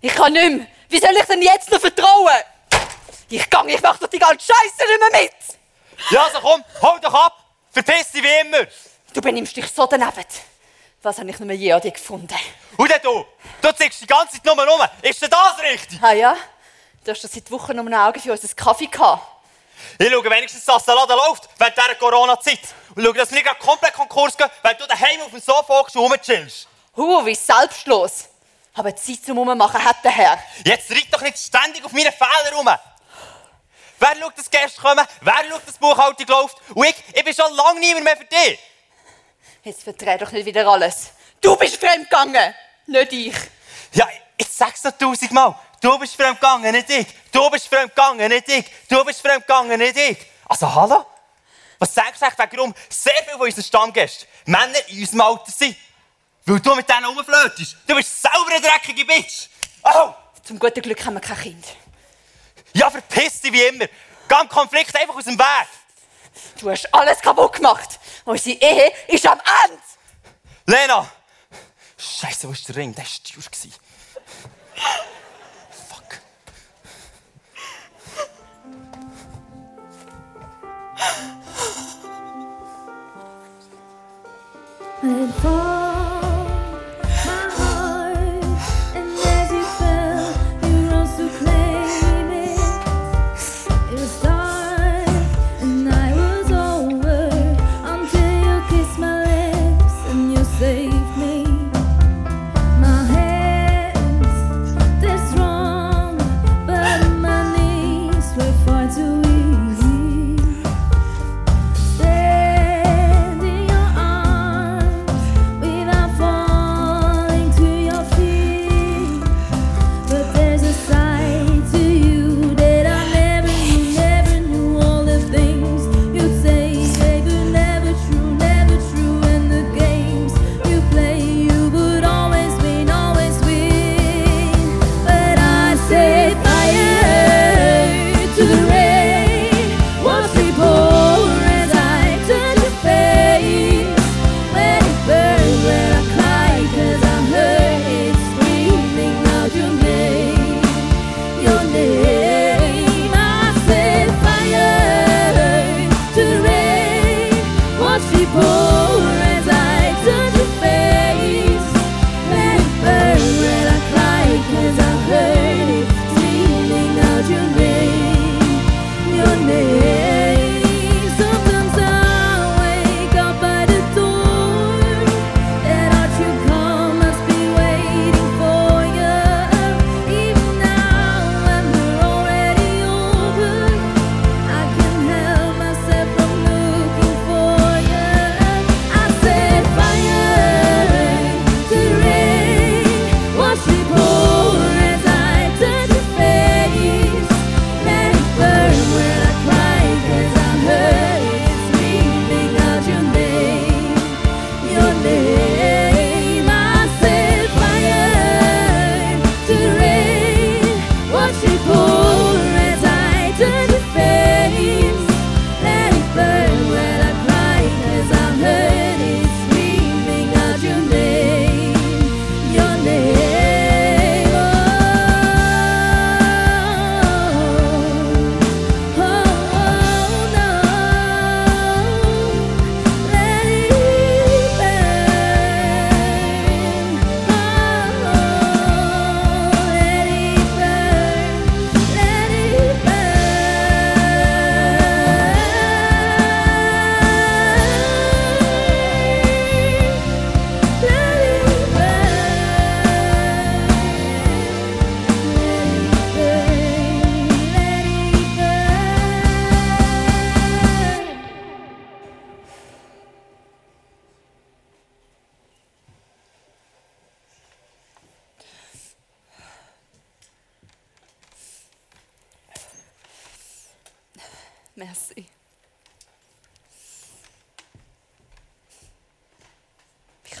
Ich kann nicht mehr. Wie soll ich denn jetzt noch vertrauen? Ich gang, ich mach doch die ganze Scheiße nicht mehr mit. Ja, also komm, hau doch ab! Verpiss dich wie immer! Du benimmst dich so daneben. Was habe ich nicht mehr je an dir gefunden? Und dann du! Du ziehst die ganze Zeit nur rum! Ist denn das richtig? Ah ja? Du hast doch seit Wochen um ein Auge für uns Kaffee gehabt. Ich schaue wenigstens, dass der Laden läuft während dieser Corona-Zeit. Und schaue, dass wir nicht gerade komplett Konkurs gehen, wenn du daheim auf dem Sofa hockst und rumchillst. Huh, wie selbstlos. Aber Zeit zum Rummachen hat der Herr. Jetzt reite doch nicht ständig auf meine Fehler rum! Wer schaut, dass Gäste kommen? Wer schaut, dass die Buchhaltung läuft? Und ich, ich bin schon lange niemand mehr für dich. Jetzt verdreh doch nicht wieder alles. Du bist fremdgegangen, nicht ich. Ja, ich sag's noch tausendmal. Du bist fremdgegangen, nicht ich. Du bist fremdgegangen, nicht ich. Du bist fremdgegangen, nicht ich. Also, hallo? Was sagst du eigentlich, warum sehr viele von unseren Stammgästen Männer in unserem Alter sind? Weil du mit denen rumflötest. Du bist selber eine dreckige Bitch. Oh! Zum guten Glück haben wir kein Kind. Ja, verpiss dich wie immer. Geh dem Konflikt einfach aus dem Weg. Du hast alles kaputt gemacht. Unsere Ehe ist am Ende. Lena! Scheiße, wo ist der Ring? Der war teuer. Fuck. And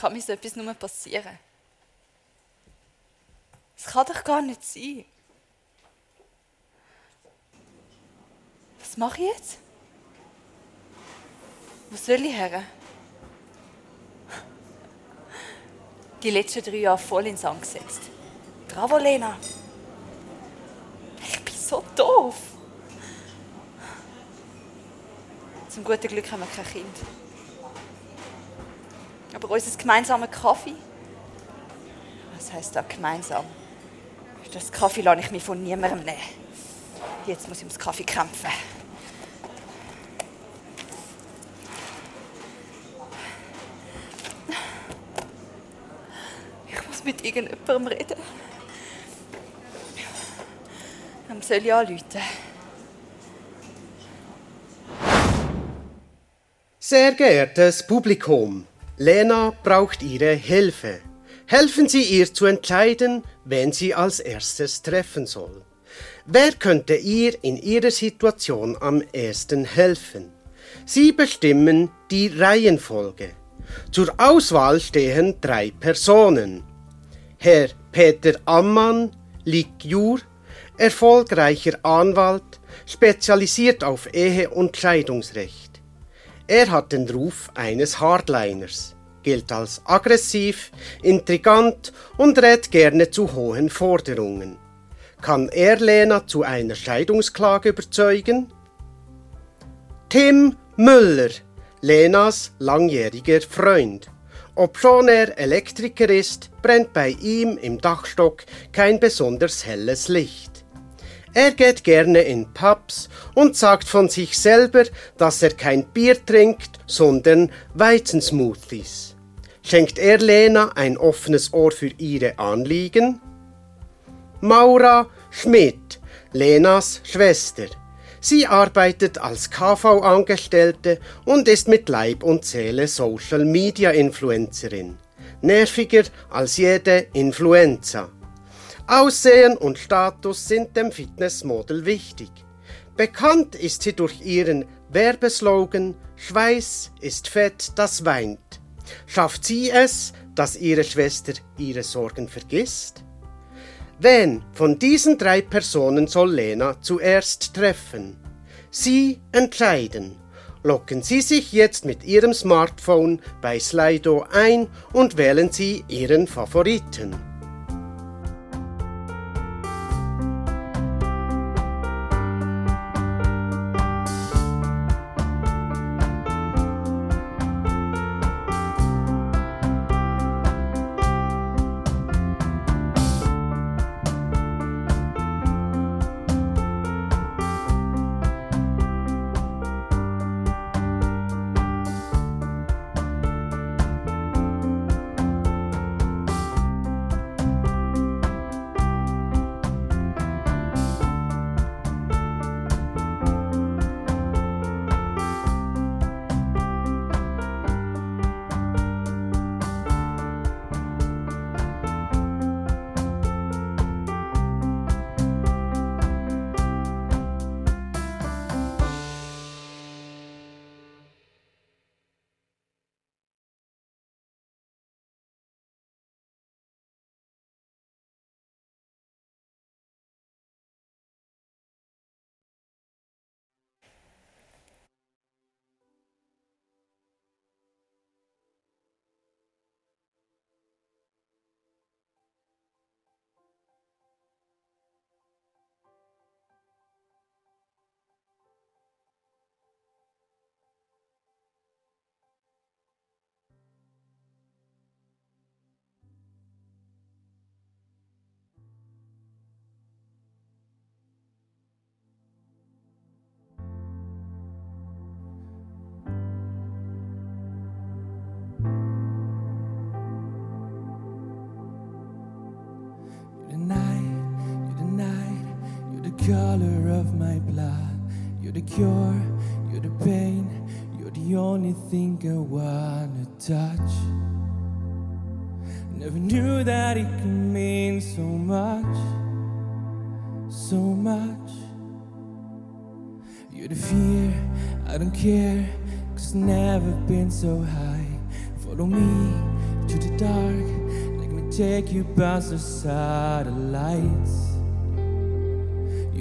kann mir so etwas nur passieren? Das kann doch gar nicht sein. Was mache ich jetzt? Wo soll ich her? Die letzten drei Jahre voll ins Sand gesetzt. Bravo, Lena. Ich bin so doof. Zum guten Glück haben wir kein Kind. Aber unser gemeinsamer Kaffee, was heisst da gemeinsam? Das Kaffee lasse ich mir von niemandem nehmen. Jetzt muss ich ums Kaffee kämpfen. Ich muss mit irgendjemandem reden. Wem soll ich anrufen? Sehr geehrtes Publikum, Lena braucht Ihre Hilfe. Helfen Sie ihr zu entscheiden, wen sie als erstes treffen soll. Wer könnte ihr in ihrer Situation am ehesten helfen? Sie bestimmen die Reihenfolge. Zur Auswahl stehen drei Personen. Herr Peter Ammann, Ligjur, erfolgreicher Anwalt, spezialisiert auf Ehe- und Scheidungsrecht. Er hat den Ruf eines Hardliners, gilt als aggressiv, intrigant und rät gerne zu hohen Forderungen. Kann er Lena zu einer Scheidungsklage überzeugen? Tim Müller, Lenas langjähriger Freund. Obschon er Elektriker ist, brennt bei ihm im Dachstock kein besonders helles Licht. Er geht gerne in Pubs und sagt von sich selber, dass er kein Bier trinkt, sondern Weizensmoothies. Schenkt er Lena ein offenes Ohr für ihre Anliegen? Maura Schmidt, Lenas Schwester. Sie arbeitet als KV-Angestellte und ist mit Leib und Seele Social-Media-Influencerin. Nerviger als jede Influenza. Aussehen und Status sind dem Fitnessmodel wichtig. Bekannt ist sie durch ihren Werbeslogan Schweiß ist Fett, das weint. Schafft sie es, dass ihre Schwester ihre Sorgen vergisst? Wen von diesen drei Personen soll Lena zuerst treffen? Sie entscheiden. Locken Sie sich jetzt mit Ihrem Smartphone bei Slido ein und wählen Sie Ihren Favoriten. Color of my blood. You're the cure, you're the pain, you're the only thing I wanna touch. Never knew that it could mean so much, so much. You're the fear, I don't care, cause never been so high. Follow me to the dark, let me take you past the satellites.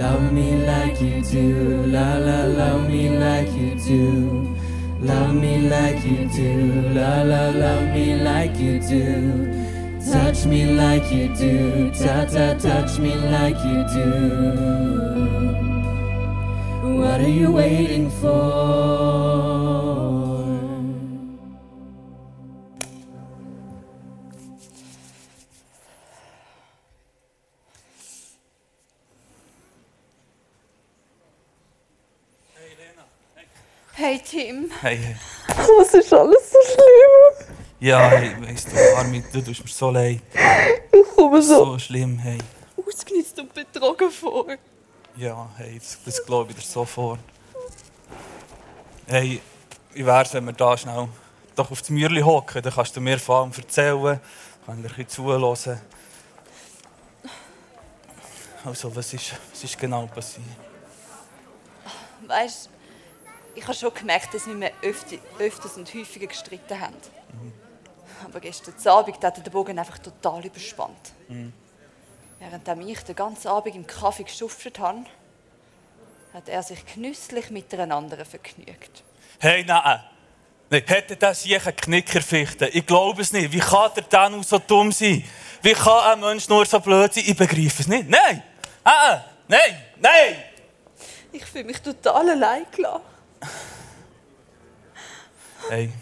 Love me like you do, la la, love me like you do. Love me like you do, la la, love me like you do. Touch me like you do, ta ta, touch me like you do. What are you waiting for? Tim, Hey, hey. was ist alles so schlimm? Ja, hey, weißt du, Armin, du tust mir so leid. Ich komme so So schlimm, hey. ausgenutzt und betrogen vor. Ja, hey, das, das glaube ich dir sofort. Hey, wie wär's, wenn wir da schnell doch auf das Mürli hocken? Dann kannst du mir von allem erzählen, kann dir ein bisschen zuhören. Also, was ist, was ist genau passiert? Weißt ich habe schon gemerkt, dass wir mir öfter, öfters und häufiger gestritten haben. Aber gestern Abend hat er den Bogen einfach total überspannt. Während ich den ganzen Abend im Kaffee geschuftet habe, hat er sich genüsslich mit einer anderen vergnügt. Hey, nein. Nein, hätte das hier einen Knickerfichte? Ich glaube es nicht. Wie kann der dann so dumm sein? Wie kann ein Mensch nur so blöd sein? Ich begreife es nicht. Nein! Ah, ah. nein! Nein! Ich fühle mich total allein gelassen. Hey,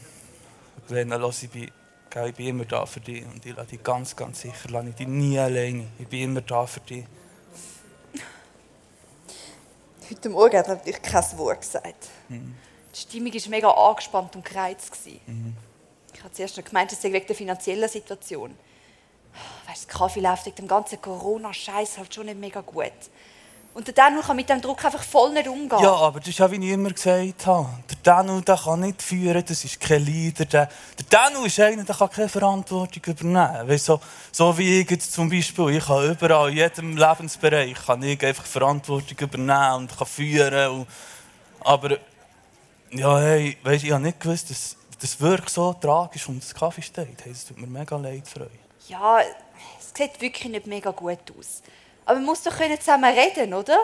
Lena, los, ich bin, ich bin immer da für dich. Und ich lasse dich ganz, ganz sicher lasse ich dich nie alleine. Ich bin immer da für dich. Heute Morgen hat er natürlich kein Wort gesagt. Die Stimmung war mega angespannt und gereizt. gewesen. Ich habe zuerst noch gemeint, es sei wegen der finanziellen Situation. Weißt, das Kaffee läuft wegen dem ganzen Corona-Scheiß halt schon nicht mega gut. Und der Daniel kann mit dem Druck einfach voll nicht umgehen. Ja, aber das ist ja, wie ich immer gesagt habe. Der Danu, der kann nicht führen, das ist kein Leader. Der, der Danu ist einer, der kann keine Verantwortung übernehmen. Weißt, so, so wie ich jetzt zum Beispiel. Ich kann überall, in jedem Lebensbereich, kann ich einfach Verantwortung übernehmen und kann führen. Und, aber, ja, hey, weißt, ich habe nicht gewusst, dass das wirklich so tragisch um das Kaffee steht. Hey, das tut mir mega leid für euch. Ja, es sieht wirklich nicht mega gut aus. Aber man muss doch können zusammen reden, oder?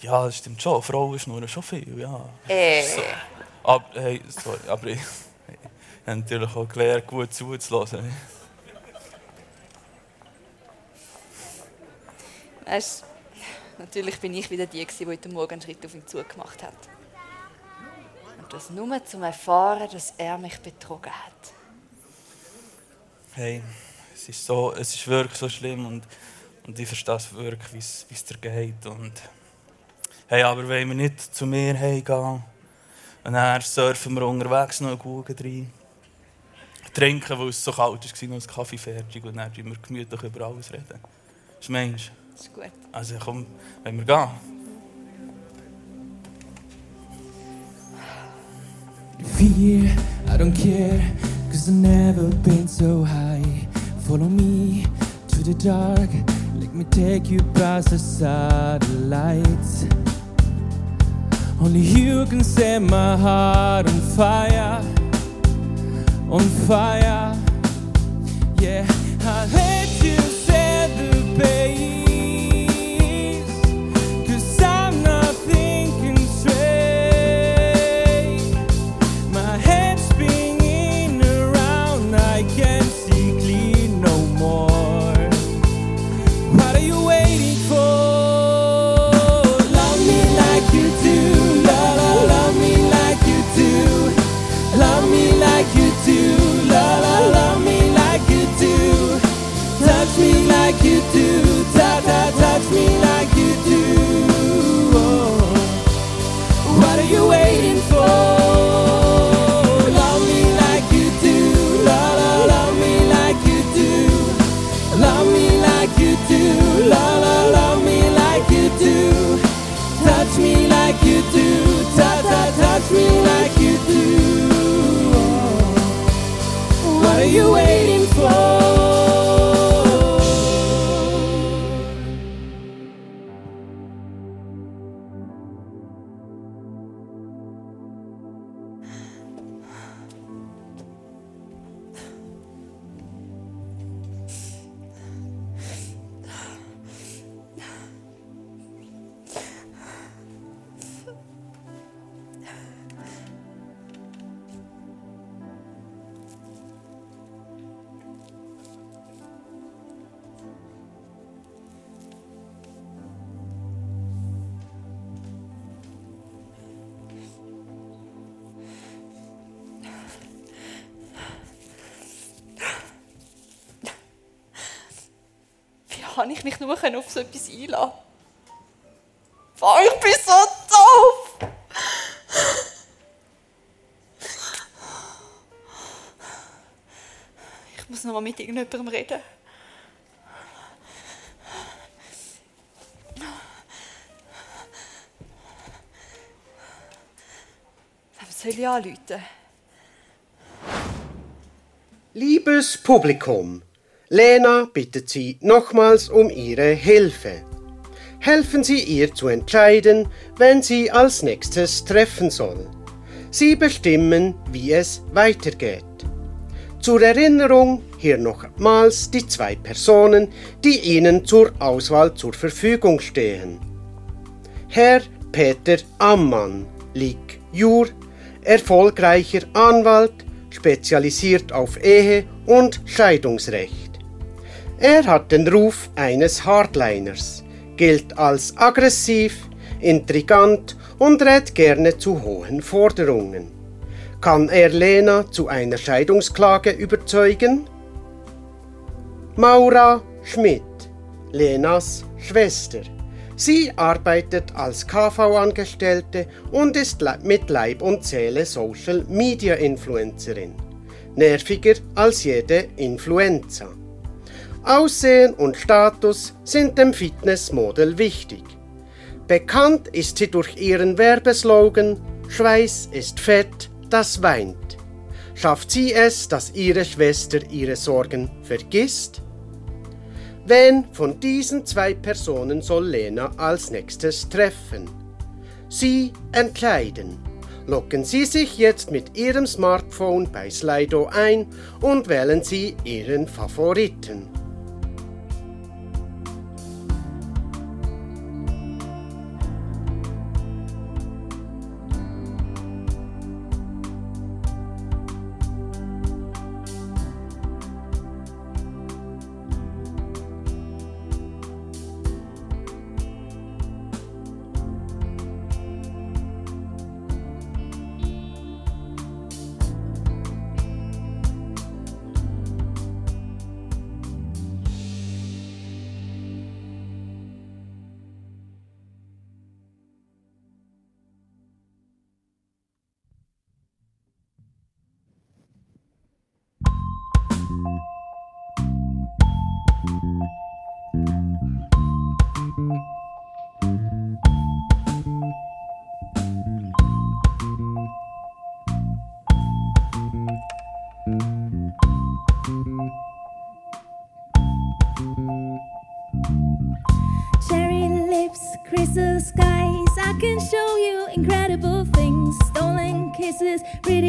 Ja, das stimmt schon. Frauen schnurren schon viel, ja. Äh. So. Aber, hey, sorry, aber ich, ich habe natürlich auch gelernt, gut zuzulassen. Weißt, natürlich bin ich wieder die, die heute Morgen einen Schritt auf ihn zugemacht hat. Und das nur um zu erfahren, dass er mich betrogen hat. Hey, es ist, so, es ist wirklich so schlimm und, und ich verstehe es wirklich, wie es dir geht. Und, hey, aber wenn wir nicht zu mir heimgehen und dann surfen wir unterwegs noch einen Guggen rein, trinken, weil es so kalt war, noch einen Kaffee fertig und dann reden wir gemütlich über alles reden. Was meinst du? Das ist gut. Also komm, wenn wir gehen. Fear, I don't care, cause I've never been so high. Follow me to the dark, let me take you past the satellites. Only you can set my heart on fire, on fire. Yeah, I let you set the pace, mich nur auf so etwas einlassen Oh, ich bin so doof! Ich muss noch mal mit irgendjemandem reden. Wem soll ich anrufen? Liebes Publikum, Lena bittet Sie nochmals um Ihre Hilfe. Helfen Sie ihr zu entscheiden, wen sie als nächstes treffen soll. Sie bestimmen, wie es weitergeht. Zur Erinnerung hier nochmals die zwei Personen, die Ihnen zur Auswahl zur Verfügung stehen. Herr Peter Ammann, Lig Jur, erfolgreicher Anwalt, spezialisiert auf Ehe und Scheidungsrecht. Er hat den Ruf eines Hardliners, gilt als aggressiv, intrigant und rät gerne zu hohen Forderungen. Kann er Lena zu einer Scheidungsklage überzeugen? Maura Schmidt, Lenas Schwester. Sie arbeitet als KV-Angestellte und ist mit Leib und Seele Social Media Influencerin. Nerviger als jede Influenza. Aussehen und Status sind dem Fitnessmodel wichtig. Bekannt ist sie durch ihren Werbeslogan Schweiß ist Fett, das weint. Schafft sie es, dass ihre Schwester ihre Sorgen vergisst? Wen von diesen zwei Personen soll Lena als nächstes treffen? Sie entscheiden. Loggen Sie sich jetzt mit Ihrem Smartphone bei Slido ein und wählen Sie Ihren Favoriten. This is pretty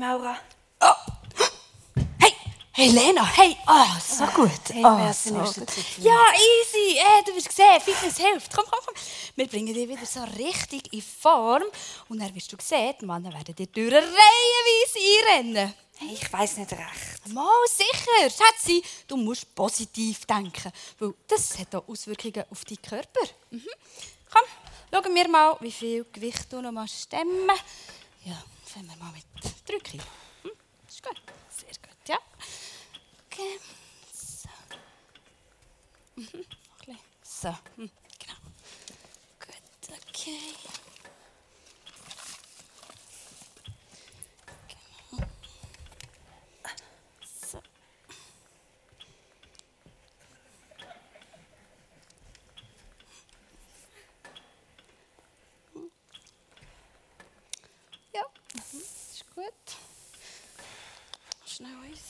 Hey Maura. Hey, hey Lena, hey, ah, so gut. Hey, Ah, merci, so gut. Ja, easy. Äh, du wirst gesehen, Fitness hilft. Komm, komm, komm. Wir bringen dich wieder so richtig in Form. Und dann wirst du sehen, die Männer werden dir durch eine Reihenweise einrennen. Hey, ich weiß nicht recht. Mal sicher, Schatzi, du musst positiv denken, weil das hat auch Auswirkungen auf deinen Körper. Mhm. Komm, schauen wir mal, wie viel Gewicht du noch mal stemmen. Ja, fangen wir mal mit 3 Kilo. Hm? Ist gut, sehr gut, ja. Okay, so. Mhm. So, hm. genau. Gut, okay. So. Ja, mhm, ist gut. Schnell eins.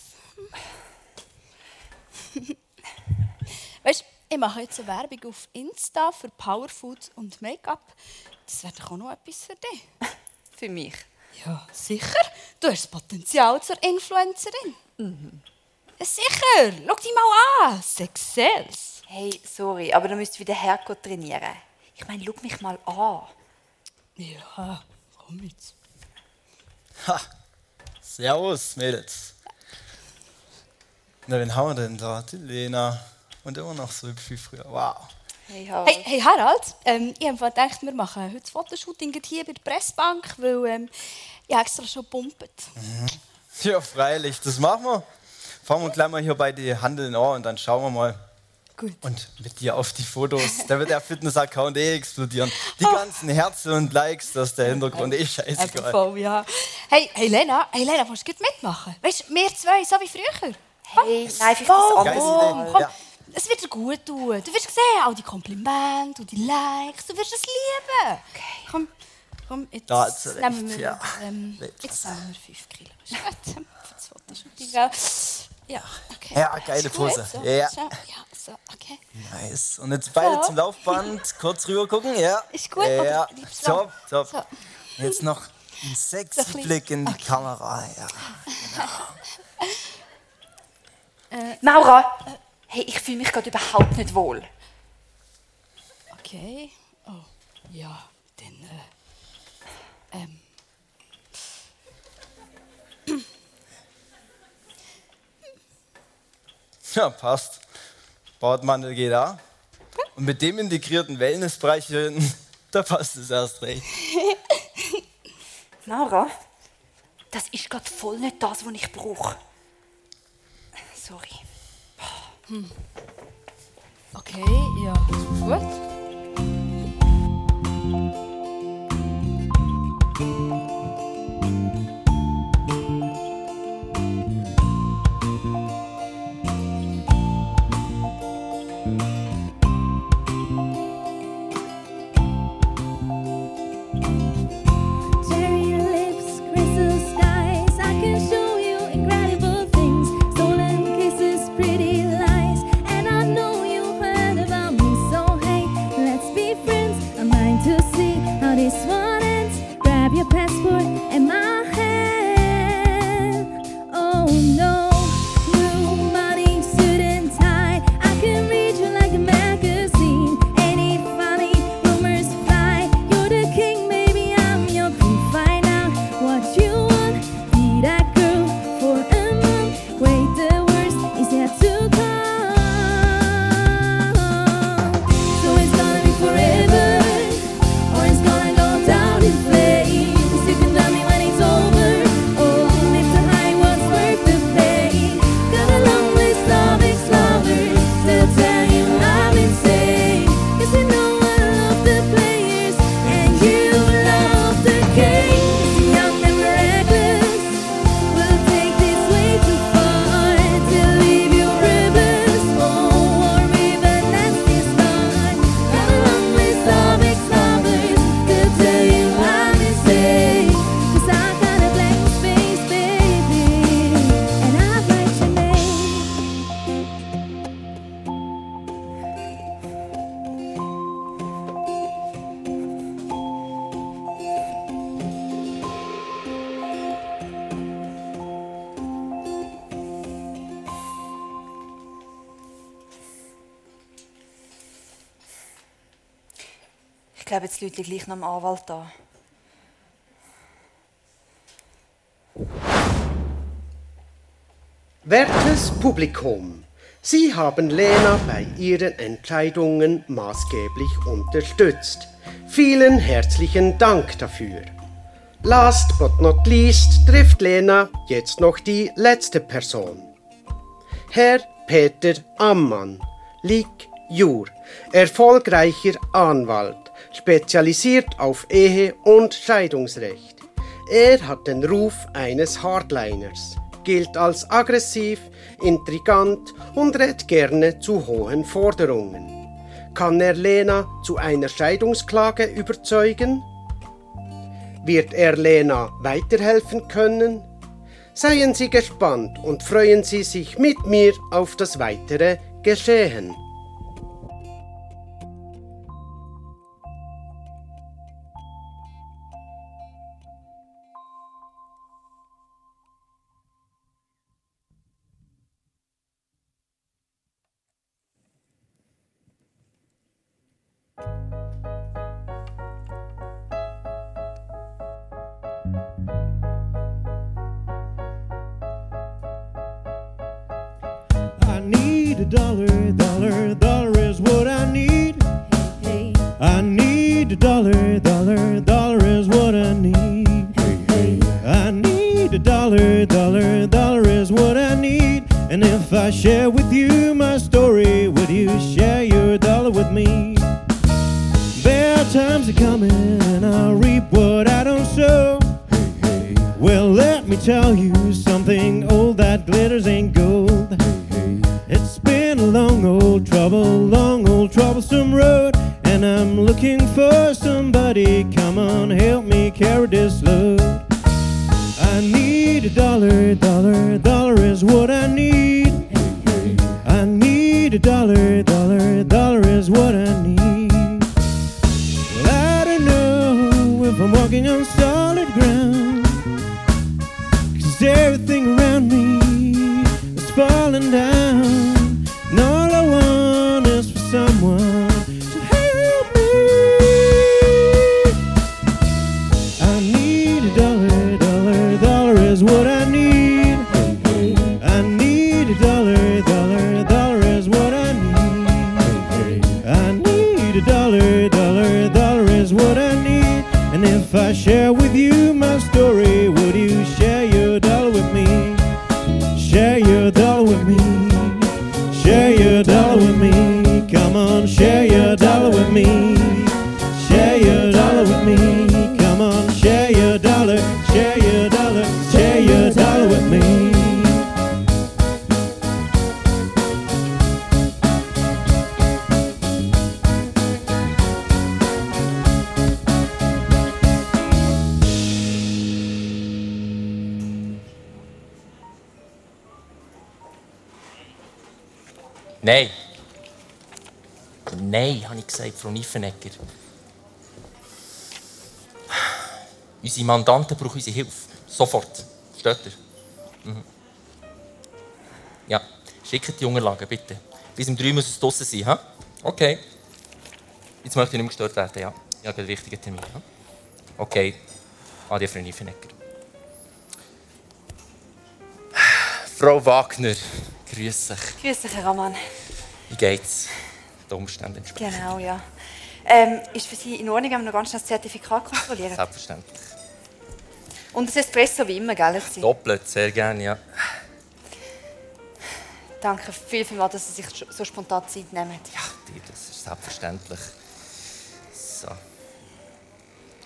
Weißt du, ich mache jetzt eine Werbung auf Insta für Powerfood und Make-up. Das wäre doch auch noch etwas für dich. Für mich. Ja, sicher. Du hast das Potenzial zur Influencerin. Ja, sicher. Schau dich mal an. Sex Sales. Hey, sorry, aber du müsst wieder hergehen trainieren. Ich meine, schau mich mal an. Ja, komm jetzt. Ha. Servus, Mädels. Na, wen haben wir denn da? Die Lena. Und immer noch so hübsch wie früher. Wow. Hey, Harald. Hey, hey Harald, ähm, ich habe gedacht, wir machen heute das Fotoshooting hier bei der Pressbank, weil ähm, ich extra schon gepumpt. Ja, freilich, das machen wir. Fangen wir gleich mal hier bei den Handeln an und dann schauen wir mal. Gut. Und mit dir auf die Fotos. Da wird der Fitness-Account eh explodieren. Die ganzen Herzen und Likes, das ist der Hintergrund eh Eben scheißegal. voll, ja. Hey, hey Lena, hey Lena, willst du mitmachen? Weißt du, wir zwei, so wie früher. Hey, nein, vielleicht Komm, das. Mal. komm. Ja. Es wird dir gut tun. Du wirst sehen, all die Komplimente und die Likes, du wirst es lieben. Okay. Komm, komm, jetzt recht, nehmen wir, ja. ähm, Jetzt. jetzt nehmen wir 5 Kilo. Für das Fotoshooting? Ja, okay. Ja, geile Pose. So, Ja. So, ja, so, okay. Nice. Und jetzt beide So. zum Laufband. Kurz rüber gucken. Ja. Ist gut, Ja. oder liebst du Top, top. So. Jetzt noch ein So sexy bisschen- Blick in die Kamera. Ja. Maura, hey, ich fühle mich gerade überhaupt nicht wohl. Okay. Oh, ja, dann, äh, ähm. Ja, passt. Bordmantel geht da. Und mit dem integrierten Wellnessbereich hier hinten, da passt es erst recht. Maura, das ist gerade voll nicht das, was ich brauche. Sorry. Okay, ja, gut. Jetzt Leute gleich noch am Anwalt an. Wertes Publikum, Sie haben Lena bei ihren Entscheidungen maßgeblich unterstützt. Vielen herzlichen Dank dafür. Last but not least trifft Lena jetzt noch die letzte Person. Herr Peter Ammann, Lig Jur, erfolgreicher Anwalt, spezialisiert auf Ehe- und Scheidungsrecht. Er hat den Ruf eines Hardliners, gilt als aggressiv, intrigant und rät gerne zu hohen Forderungen. Kann er Lena zu einer Scheidungsklage überzeugen? Wird er Lena weiterhelfen können? Seien Sie gespannt und freuen Sie sich mit mir auf das weitere Geschehen. Your dollar. Share your dollar with me. Ich. Unsere Mandanten brauchen unsere Hilfe. Sofort. Steht ihr? Mhm. Ja, schickt die Unterlagen, bitte. Bis um drei muss es draussen sein. Ha? Okay. Jetzt möchte ich nicht mehr gestört werden, ja. Ich habe einen wichtigen Termin. Ha? Okay. Adi, Frau Niffenegger. Frau Wagner, grüß dich. Grüß dich, Herr Raman. Wie geht's? Den Umständen entsprechend. Genau, ja. Ähm, ist für Sie in Ordnung, wenn wir noch ganz schnell das Zertifikat kontrollieren? Selbstverständlich. Und das Espresso wie immer, gell? Sie? Doppelt, sehr gerne, ja. Danke viel, viel mal, dass Sie sich so spontan Zeit nehmen. Ja, dir, das ist selbstverständlich. So.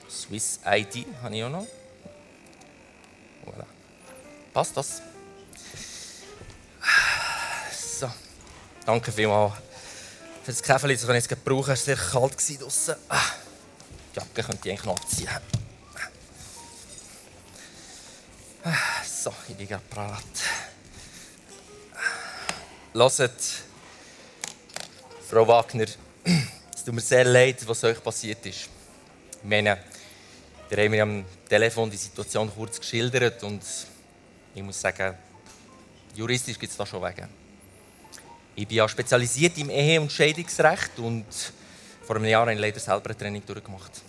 Swiss ID habe ich auch noch. Voilà. Passt das? So. Danke vielmals für das Käferli, das ich jetzt gerade brauche. Es war sehr kalt. Ah, Die Jacke könnte ich eigentlich noch abziehen. So, ich bin gerade parat. Hört, Frau Wagner, es tut mir sehr leid, was euch passiert ist. Ich meine, ihr habt mir am Telefon die Situation kurz geschildert und ich muss sagen, juristisch gibt es da schon Wege. Ich bin ja spezialisiert im Ehe- und Scheidungsrecht und Vor einem Jahr habe ich leider selber ein Training durchgemacht.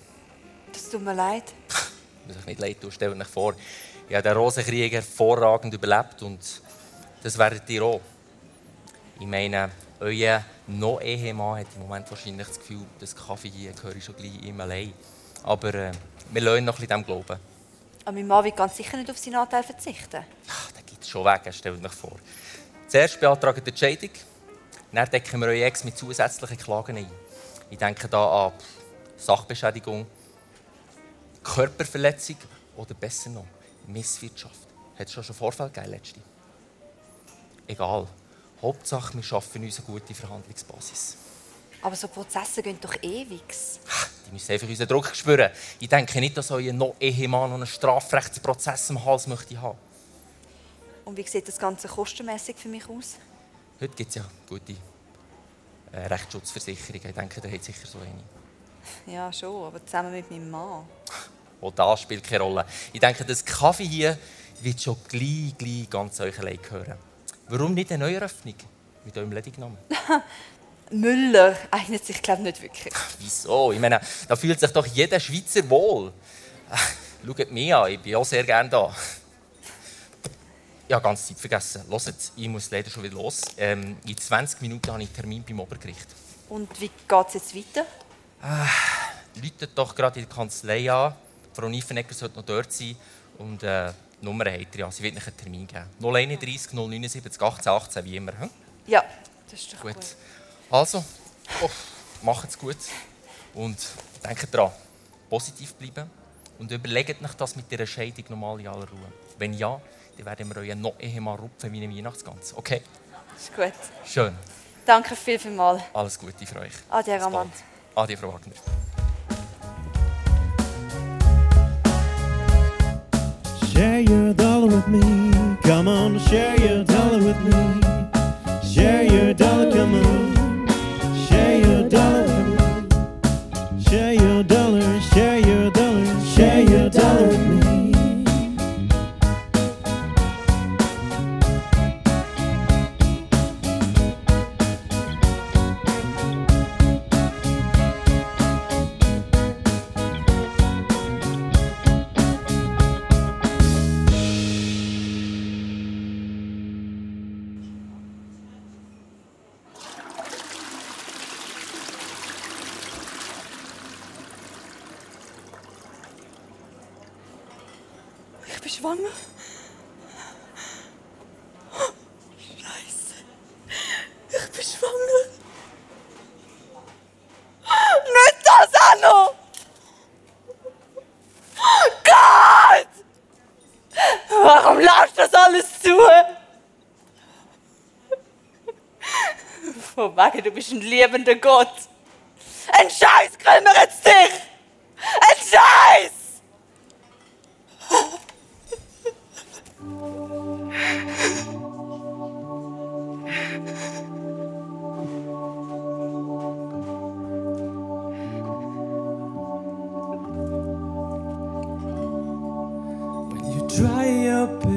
Das tut mir leid. muss euch nicht leid tun, stellt euch vor, ich habe den Rosenkrieg hervorragend überlebt und das werdet ihr auch. Ich meine, euer noch Ehemann hat im Moment wahrscheinlich das Gefühl, das Kaffee hier gehöre ich schon gleich ihm allein. Aber äh, wir lassen noch ein bisschen dem glauben. Aber mein Mann will ganz sicher nicht auf seinen Anteil verzichten. Ach, den gibt es schon weg, stellt euch vor. Zuerst beantragt ihr die Scheidung, dann decken wir euer Ex mit zusätzlichen Klagen ein. Ich denke da an Sachbeschädigung, Körperverletzung oder besser noch, Misswirtschaft. Hat es schon einen Vorfall gegeben, letzte? Egal. Hauptsache, wir schaffen uns eine gute Verhandlungsbasis. Aber so Prozesse gehen doch ewig. Die müssen einfach unseren Druck spüren. Ich denke nicht, dass euer noch Ehemann einen Strafrechtsprozess am Hals möchte haben. Und wie sieht das Ganze kostenmäßig für mich aus? Heute gibt es ja gute äh, Rechtsschutzversicherungen. Ich denke, da hat sicher so eine. Ja, schon, aber zusammen mit meinem Mann. Auch das spielt keine Rolle. Ich denke, das Kaffee hier wird schon gleich, gleich ganz euch allein gehören. Warum nicht eine Neueröffnung mit eurem Ledignamen? Müller eignet sich, glaube ich, nicht wirklich. Wieso? Ich meine, da fühlt sich doch jeder Schweizer wohl. Äh, Schaut mich an, ich bin auch sehr gerne da. Ich habe ganz Zeit vergessen. Hört, ich muss leider schon wieder los. Ähm, in 20 Minuten habe ich einen Termin beim Obergericht. Und wie geht es jetzt weiter? Läutet doch gerade in der Kanzlei an. Frau Niefenegger sollte noch dort sein. Und äh, die Nummer hat ihr ja. Sie wird euch einen Termin geben. 031 079 18 18, wie immer. Hm? Ja, das ist doch Gut. gut. Also, oh, macht's gut. Und denkt dran, positiv bleiben. Und überlegt euch das mit der Scheidung nochmal in aller Ruhe. Wenn ja, dann werden wir euch noch Ehemann rupfen wie eine Weihnachtsgans. Okay? Das ist gut. Schön. Danke viel, viel mal. Alles Gute für euch. Adi, Bis Raman. bald. Adi, Frau Wagner. Share your dollar with me. Come on, share your dollar with me. Share your dollar, come on. Warum lässt das alles zu? Von wegen, du bist ein liebender Gott. Ein Scheiß kümmert jetzt dich! Ein Scheiß!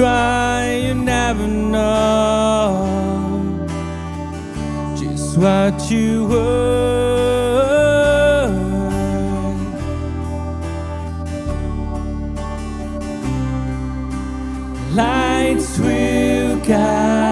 Try, you never know just what you were. Lights will guide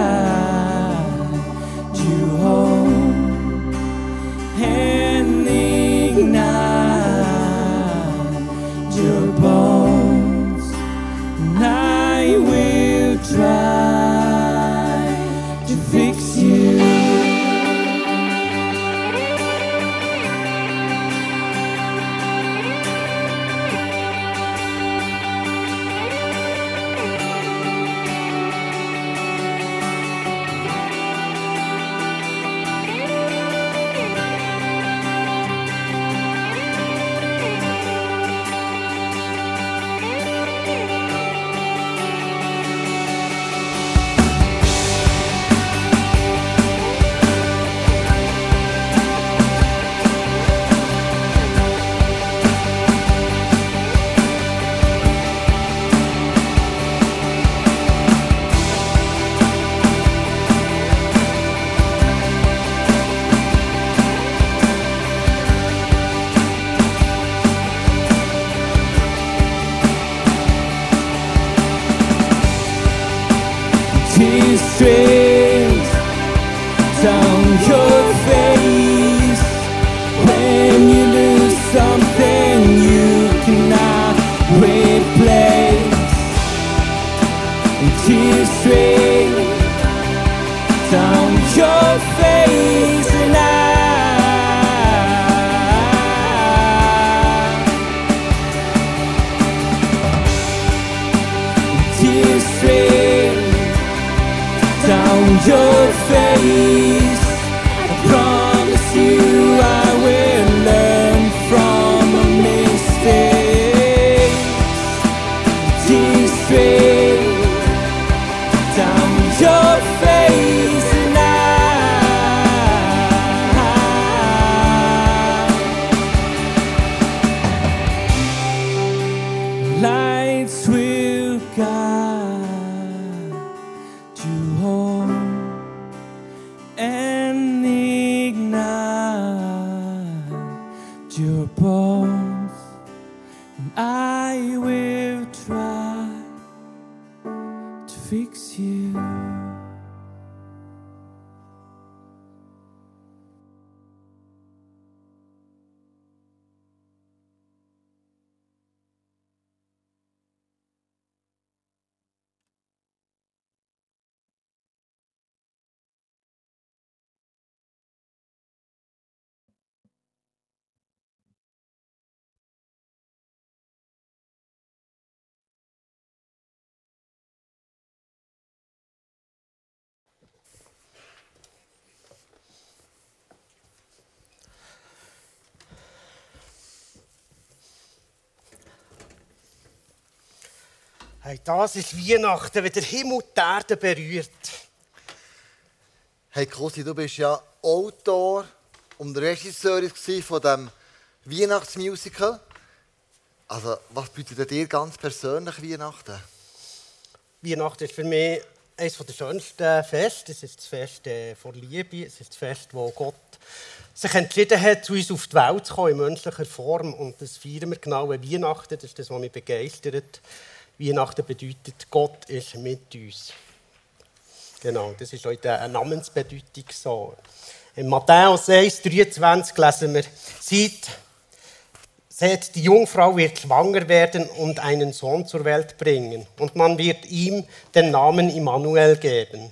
fix you. Hey, das ist Weihnachten, wenn der Himmel die Erde berührt. Hey Kosi, du bist ja Autor und Regisseur von dem Weihnachtsmusical. Also, was bedeutet dir ganz persönlich Weihnachten? Weihnachten ist für mich eines der schönsten Feste. Es ist das Fest äh, vor Liebe. Es ist das Fest, wo Gott sich entschieden hat, zu uns auf die Welt zu kommen, in menschlicher Form. Und das feiern wir genau an Weihnachten. Das ist das, was mich begeistert. Weihnachten bedeutet, Gott ist mit uns. Genau, das ist in der Namensbedeutung so. In Matthäus 1, 23 lesen wir, sieht, seht, die Jungfrau wird schwanger werden und einen Sohn zur Welt bringen. Und man wird ihm den Namen Immanuel geben.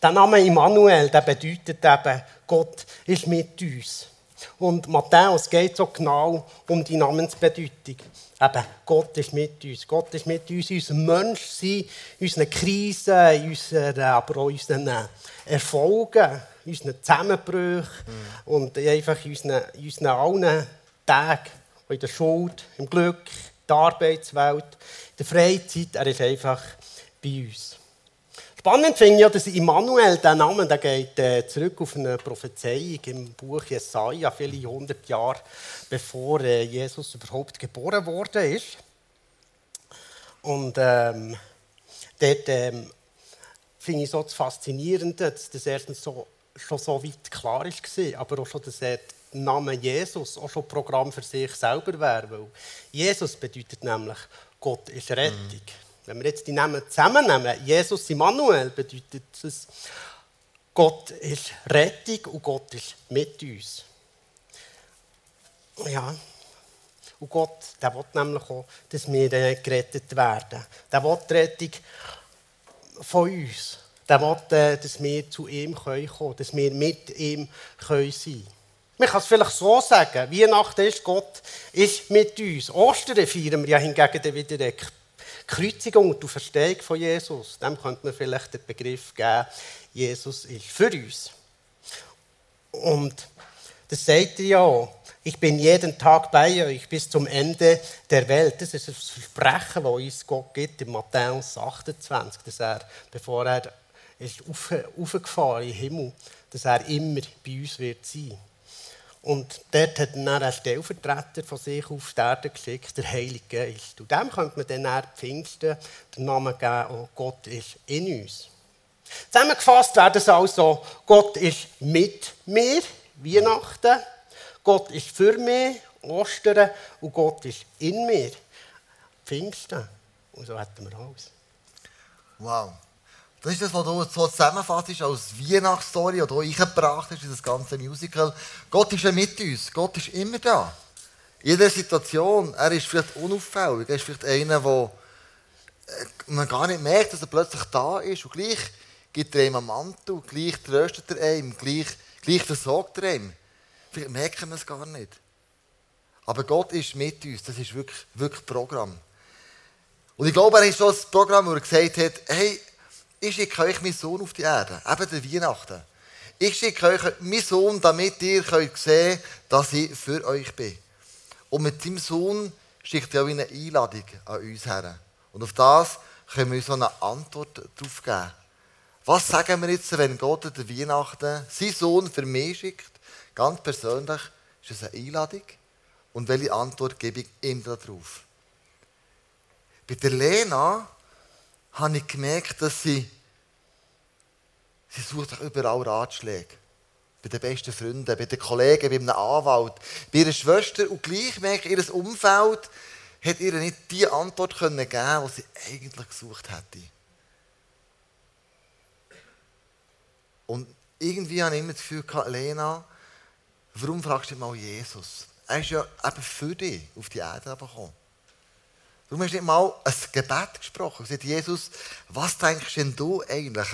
Der Name Immanuel, der bedeutet eben, Gott ist mit uns. Und Matthäus geht so genau um die Namensbedeutung. Eben, Gott ist mit uns. Gott ist mit uns in unserem Menschsein, in unseren Krisen, unseren, aber auch unseren Erfolgen, unseren Zusammenbrüchen und einfach in unseren, unseren allen Tagen, in der Schuld, im Glück, in der Arbeitswelt, in der Freizeit. Er ist einfach bei uns. Spannend finde ich ja, dass Immanuel, der Name, der geht äh, zurück auf eine Prophezeiung im Buch Jesaja, viele hundert Jahre bevor äh, Jesus überhaupt geboren worden ist. Und ähm, dort ähm, finde ich so das Faszinierende, dass das erstens so, schon so weit klar war, aber auch schon, dass er der Name Jesus auch schon Programm für sich selber wäre. Weil Jesus bedeutet nämlich, Gott ist Rettung. Wenn wir jetzt die Namen zusammennehmen, Jesus Immanuel, bedeutet es, Gott ist Rettung und Gott ist mit uns. Ja. Und Gott, der will nämlich auch, dass wir äh, gerettet werden. Der will die Rettung von uns. Der will, äh, dass wir zu ihm kommen können, dass wir mit ihm können sein können. Man kann es vielleicht so sagen, Weihnachten ist, Gott ist mit uns. Ostern feiern wir ja hingegen wieder die Kreuzigung und die Verstehung von Jesus. Dem könnte man vielleicht den Begriff geben, Jesus ist für uns. Und das sagt er ja. Ich bin jeden Tag bei euch bis zum Ende der Welt. Das ist ein Versprechen, das uns Gott gibt in Matthäus 28, dass er, bevor er ist auf, aufgefahren in den Himmel, dass er immer bei uns wird sein. Und dort hat er dann einen Stellvertreter von sich auf die Erde geschickt, der Heilige Geist. Und dem könnte man dann Pfingsten den Namen geben, oh, Gott ist in uns. Zusammengefasst wäre das also, Gott ist mit mir, Weihnachten, Gott ist für mich, Ostern, und Gott ist in mir, Pfingsten. Und so hätten wir alles. Wow. Das ist das, was du so zusammenfasst als Weihnachtsstory, die du eingebracht hast in das ganze Musical. Gott ist ja mit uns. Gott ist immer da. In jeder Situation. Er ist vielleicht unauffällig. Er ist vielleicht einer, der äh, man gar nicht merkt, dass er plötzlich da ist. Und gleich gibt er ihm einen Mantel, gleich tröstet er ihm, gleich, gleich versorgt er ihm. Vielleicht merken wir es gar nicht. Aber Gott ist mit uns. Das ist wirklich, wirklich Programm. Und ich glaube, er ist so das Programm, wo er gesagt hat, hey, ich schicke euch meinen Sohn auf die Erde, eben der Weihnachten. Ich schicke euch meinen Sohn, damit ihr könnt sehen dass ich für euch bin. Und mit seinem Sohn schickt er auch eine Einladung an uns her. Und auf das können wir uns so eine Antwort darauf geben. Was sagen wir jetzt, wenn Gott an der Weihnachten seinen Sohn für mich schickt? Ganz persönlich ist es eine Einladung. Und welche Antwort gebe ich ihm darauf? Bei der Lena habe ich gemerkt, dass sie, sie sucht überall Ratschläge. Bei den besten Freunden, bei den Kollegen, bei einem Anwalt, bei ihrer Schwester. Und gleich merke ich, ihr Umfeld hat ihr nicht die Antwort können geben die sie eigentlich gesucht hätte. Und irgendwie habe ich immer das Gefühl Lena, warum fragst du mal Jesus? Er ist ja eben für dich auf die Erde gekommen. Warum hast du nicht mal ein Gebet gesprochen? Sagt Jesus, was denkst denn du eigentlich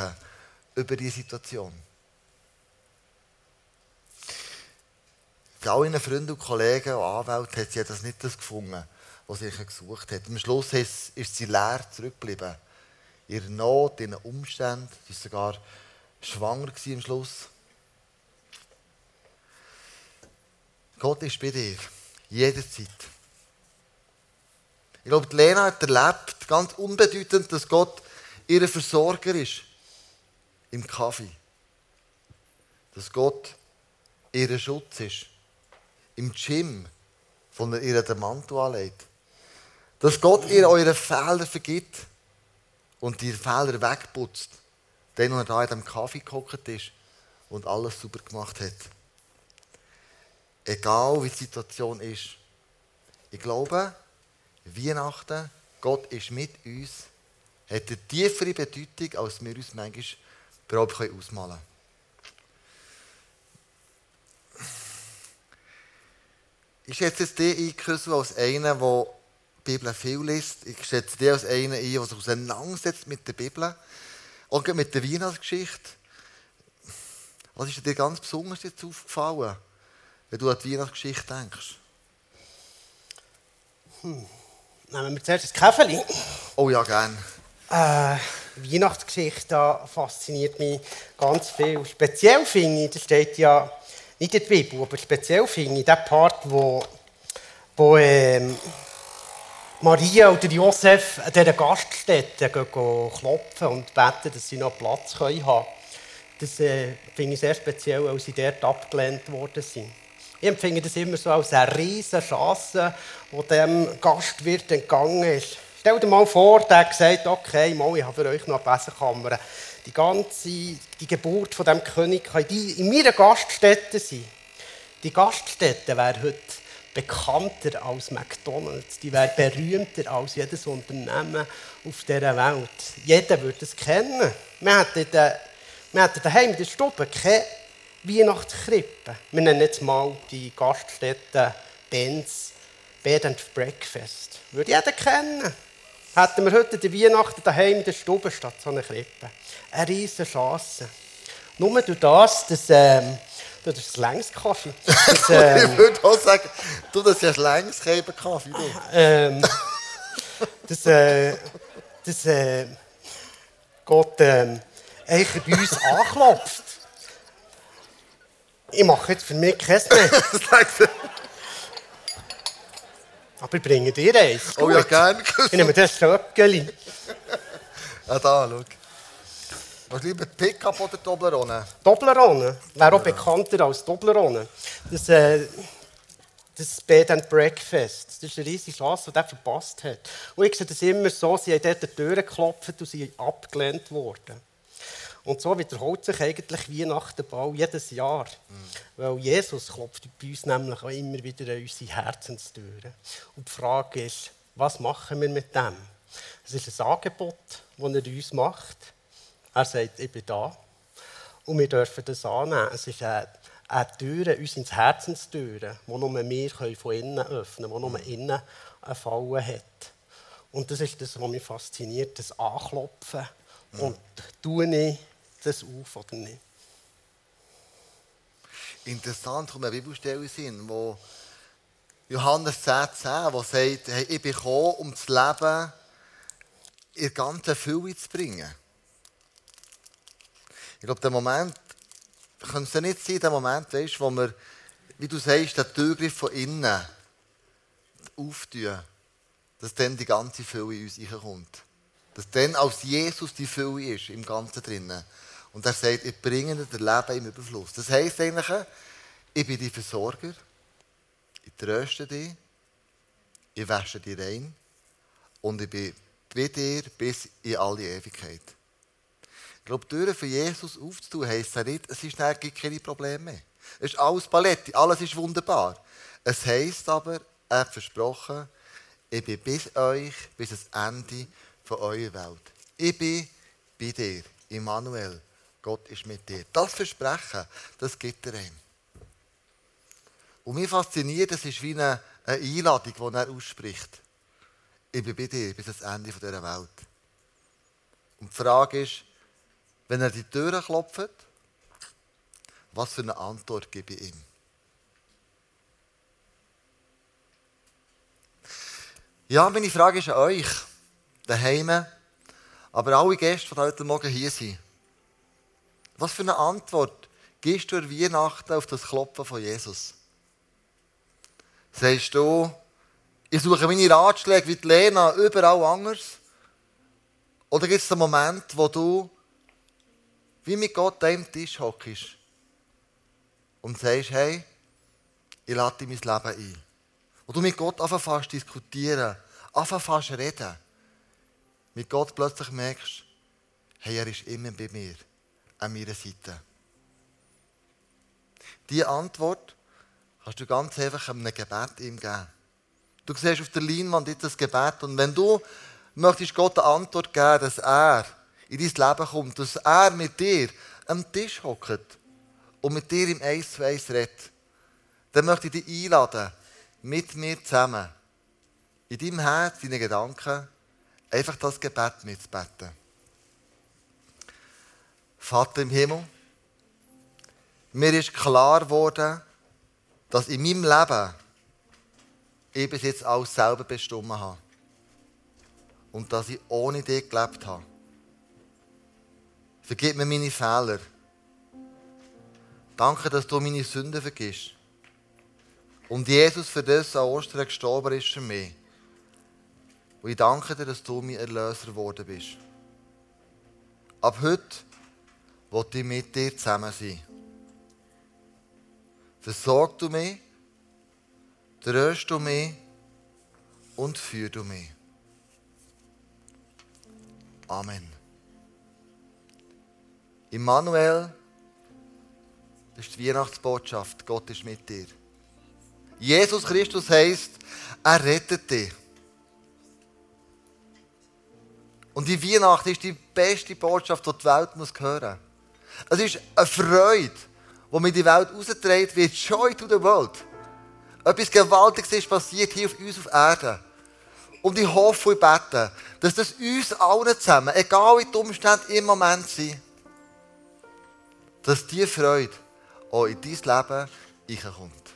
über diese Situation? All ihren Freunden und Kollegen und Anwälten hat sie das nicht gefunden, was sie gesucht hat. Am Schluss ist sie leer zurückgeblieben. Ihre Not, ihren Umständen. Sie war sogar schwanger am Schluss. Gott ist bei dir. Jederzeit. Ich glaube, Lena hat erlebt, ganz unbedeutend, dass Gott ihr Versorger ist. Im Kaffee. Dass Gott ihr Schutz ist. Im Gym, von er ihr den Mantel anlegt. Dass Gott ihr eure Fehler vergibt und die Fehler wegputzt. Dann, als er da in dem Kaffee gehockt ist und alles super gemacht hat. Egal wie die Situation ist. Ich glaube, Weihnachten, Gott ist mit uns, hat eine tiefere Bedeutung, als wir uns manchmal überhaupt ausmalen können. Ich schätze dich ein, Küssel, als einer, der die Bibel viel liest. Ich schätze dich als einer ein, der sich auseinandersetzt mit der Bibel. Und mit der Weihnachtsgeschichte. Was ist dir ganz besonders jetzt aufgefallen, wenn du an die Weihnachtsgeschichte denkst? Hm. Nehmen wir zuerst das Käferli. Oh ja, gern. Äh, Weihnachtsgeschichte fasziniert mich ganz viel. Speziell finde ich, das steht ja nicht in der Bibel, aber speziell finde ich den Part, wo, wo ähm, Maria und der Josef an dieser Gaststätte gehen gehen klopfen und beten, dass sie noch Platz haben können. Das äh, finde ich sehr speziell, weil sie dort abgelehnt worden sind. Ich empfinde das immer so als eine riesige Chance, die dem Gastwirt entgangen ist. Stell dir mal vor, der hat gesagt, okay, mal, ich habe für euch noch eine Besenkammer. Die ganze die Geburt von dem König kann die in meiner Gaststätte sein. Die Gaststätte wäre heute bekannter als McDonalds. Die wäre berühmter als jedes Unternehmen auf dieser Welt. Jeder würde es kennen. Wir hätten, daheim in der Stube keine Weihnachtskrippe. Wir nennen jetzt mal die Gaststätte Benz Bed and Breakfast. Würde jeder kennen. Hätten wir heute die Weihnachten daheim in der Stube statt so einer Krippe. Eine riesige Chance. Nur durch das, dass, ähm, das ist Längskaffee. Das, ähm, Ich würde auch sagen, du, das ist längst kein Kaffee. Du. ähm, das, äh, das äh, Gott ähm, eigentlich bei uns anklopft. Ich mache jetzt für mich kein mehr. Aber ich bringe dir eins. Oh ja, gerne. Ich nehme das Stöckeli. Ah, da, schau. Was lieber Pickup oder Toblerone? Toblerone wäre auch bekannter als Toblerone. Das, äh, das Bed and Breakfast, das ist eine riesige Chance, die er verpasst hat. Und ich sehe das immer so, sie haben dort an die Tür geklopft und sie sind abgelehnt worden. Und so wiederholt sich eigentlich Weihnachten bald jedes Jahr. Weil Jesus klopft bei uns nämlich auch immer wieder an unsere Herzenstüren. Und die Frage ist, was machen wir mit dem? Es ist ein Angebot, das er uns macht. Er sagt, ich bin da. Und wir dürfen das annehmen. Es ist eine, eine Tür, uns ins Herzenstüren, die nur wir von innen öffnen können, die nur innen eine Falle hat. Und das ist das, was mich fasziniert, das Anklopfen. Und tue ich das auf oder nicht? Interessant, kommt eine Bibelstelle in Sinn, wo Johannes 10, 10, wo sagt, hey, ich bin gekommen, um das Leben in der ganzen Fülle zu bringen. Ich glaube, der Moment, könnte es nicht sein, der Moment, weißt, wo wir, wie du sagst, den Türgriff von innen auftun, dass dann die ganze Fülle in uns reinkommt. Dass dann aus Jesus die Fülle ist, im Ganzen drinnen. Und er sagt, ich bringe dir das Leben im Überfluss. Das heisst eigentlich, ich bin dein Versorger, ich tröste dich, ich wasche dich rein und ich bin bei dir bis in alle Ewigkeit. Ich glaube, die Türen für Jesus aufzutun, heisst ja nicht, es ist gibt keine Probleme mehr. Es ist alles Paletti, alles ist wunderbar. Es heisst aber, er hat versprochen, ich bin bis euch, bis das Ende von eurer Welt. Ich bin bei dir, Immanuel. Gott ist mit dir. Das Versprechen, das gibt er ihm. Und mich fasziniert, das ist wie eine, Einladung, die er ausspricht. Ich bin bei dir bis ans Ende dieser Welt. Und die Frage ist, wenn er die Türen klopft, was für eine Antwort gebe ich ihm? Ja, meine Frage ist an euch, daheim, aber alle Gäste, die heute Morgen hier sind. Was für eine Antwort gibst du an Weihnachten auf das Klopfen von Jesus? Sagst du, ich suche meine Ratschläge wie die Lena überall anders? Oder gibt es einen Moment, wo du wie mit Gott einem Tisch hockst und sagst, hey, ich lade mein Leben ein. Und du mit Gott anfängst diskutieren, anfängst reden. Mit Gott plötzlich merkst, hey, er ist immer bei mir, an meiner Seite. Diese Antwort kannst du ganz einfach einem Gebet ihm geben. Du siehst auf der Leinwand jetzt das Gebet und wenn du möchtest Gott eine Antwort geben, dass er in dein Leben kommt, dass er mit dir am Tisch hockt und mit dir im Eis zu Eis redet, dann möchte ich dich einladen, mit mir zusammen, in deinem Herz, deinen Gedanken, einfach das Gebet mitzubeten. Vater im Himmel, mir ist klar geworden, dass in meinem Leben ich bis jetzt alles selber bestimmt habe. Und dass ich ohne dich gelebt habe. Vergib mir meine Fehler. Danke, dass du meine Sünden vergisst. Und Jesus für das an Ostern gestorben ist für mich. Und ich danke dir, dass du mein Erlöser geworden bist. Ab heute wo ich mit dir zusammen sein. Versorg du mich, tröst du mich und führ du mich. Amen. Immanuel, das ist die Weihnachtsbotschaft. Gott ist mit dir. Jesus Christus heißt, er rettet dich. Und die Weihnacht ist die beste Botschaft, die die Welt hören muss. Es ist eine Freude, die mit die Welt rausdreht, wie Joy to the world. Etwas Gewaltiges ist passiert hier auf uns auf Erde. Und ich hoffe und bete, dass das uns allen zusammen, egal wie die Umstände im Moment sind, dass diese Freude auch in dein Leben kommt.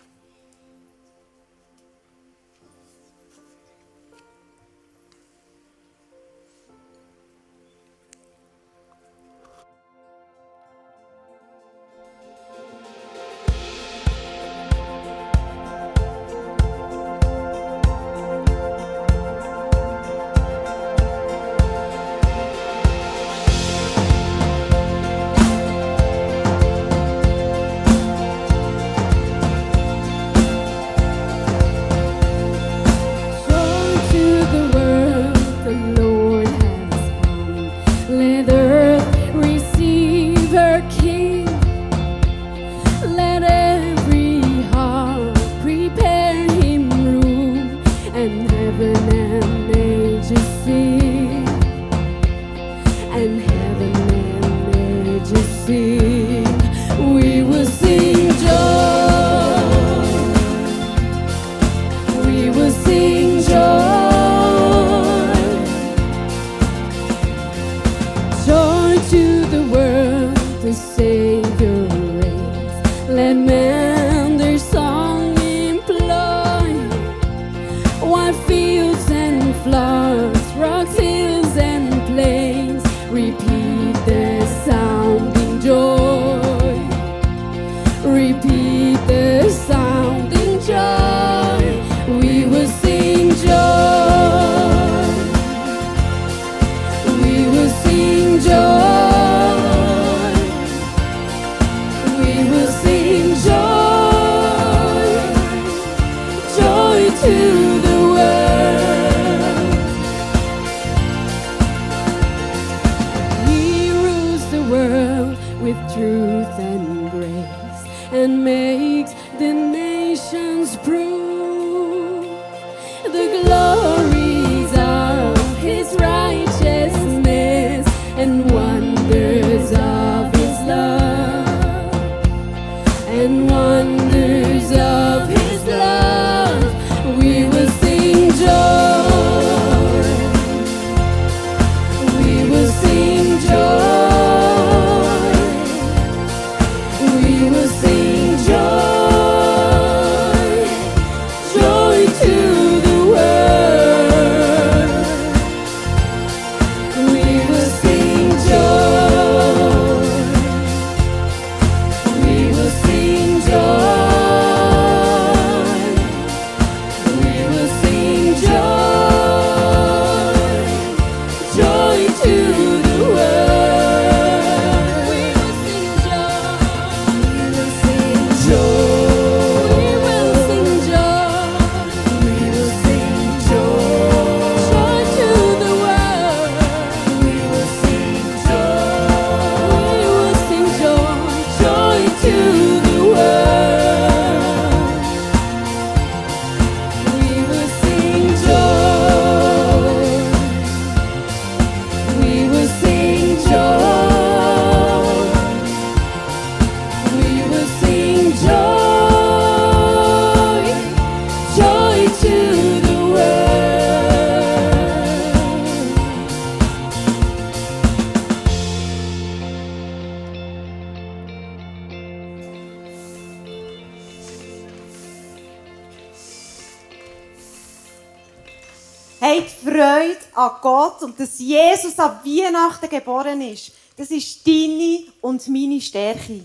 Und dass Jesus an Weihnachten geboren ist, das ist deine und meine Stärke.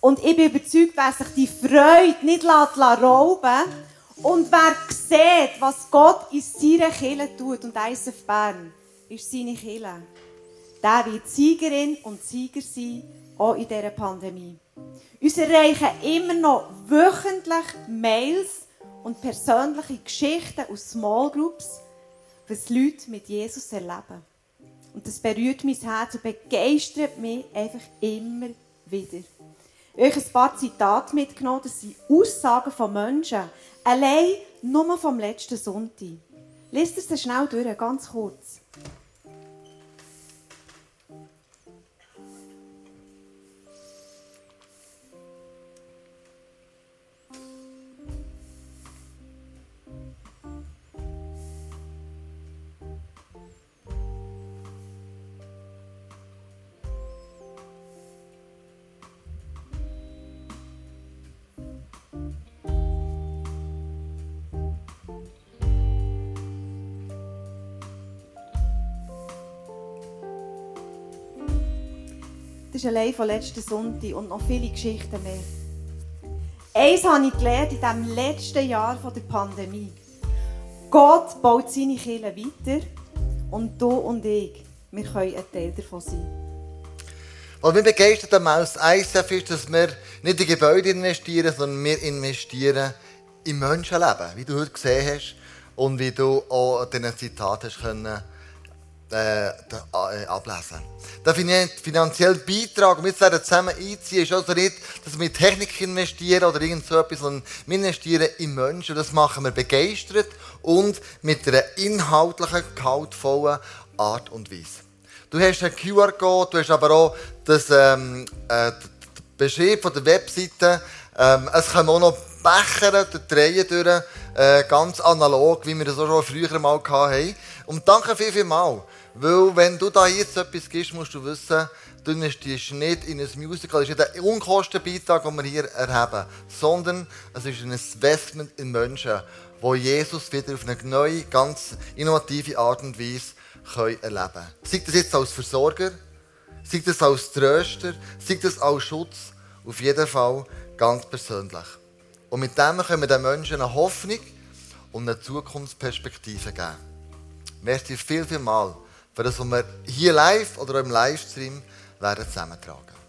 Und ich bin überzeugt, wer sich die Freude nicht lässt, lässt und wer sieht, was Gott in seiner Kirche tut, und eins auf Bern ist seine Kirche, der wird Siegerin und Sieger sein, auch in dieser Pandemie. Uns erreichen immer noch wöchentlich Mails und persönliche Geschichten aus Small Groups, was Leute mit Jesus erleben. Und das berührt mein Herz und begeistert mich einfach immer wieder. Ich habe ein paar Zitate mitgenommen, das sind Aussagen von Menschen, allein nur vom letzten Sonntag. Lest es schnell durch, ganz kurz. Ist allein von letzten Sonntag und noch viele Geschichten mehr. Eins habe ich gelernt in diesem letzten Jahr der Pandemie. Gott baut seine Kirche weiter und du und ich, wir können ein Teil davon sein. Was mich begeistert am Aus ISF ist, dass wir nicht in Gebäude investieren, sondern wir investieren in Menschenleben, wie du heute gesehen hast und wie du auch an diesen Zitaten hast können, äh, äh, ablesen Der finan- finanzielle Beitrag, um jetzt zusammen einziehen, ist also nicht, dass wir in Technik investieren oder irgend so etwas, sondern wir investieren in Menschen. Das machen wir begeistert und mit einer inhaltlichen, gehaltvollen Art und Weise. Du hast einen QR-Code, du hast aber auch das, ähm, äh, den Beschrieb von der Webseite. Ähm, es kommen auch noch Becher durch die Reihe durch, äh, ganz analog, wie wir das auch schon früher mal hatten. Und danke viel, viel mal. Weil, wenn du da jetzt etwas gibst, musst du wissen, du investierst nicht in ein Musical. Es ist nicht ein Unkostenbeitrag, den wir hier erheben, sondern es ist ein Investment in Menschen, wo Jesus wieder auf eine neue, ganz innovative Art und Weise können erleben können. Sei das jetzt als Versorger, sei das als Tröster, sei das als Schutz, auf jeden Fall ganz persönlich. Und mit dem können wir den Menschen eine Hoffnung und eine Zukunftsperspektive geben. Merci viel, viel mal für das, was wir hier live oder auch im Livestream werden zusammentragen.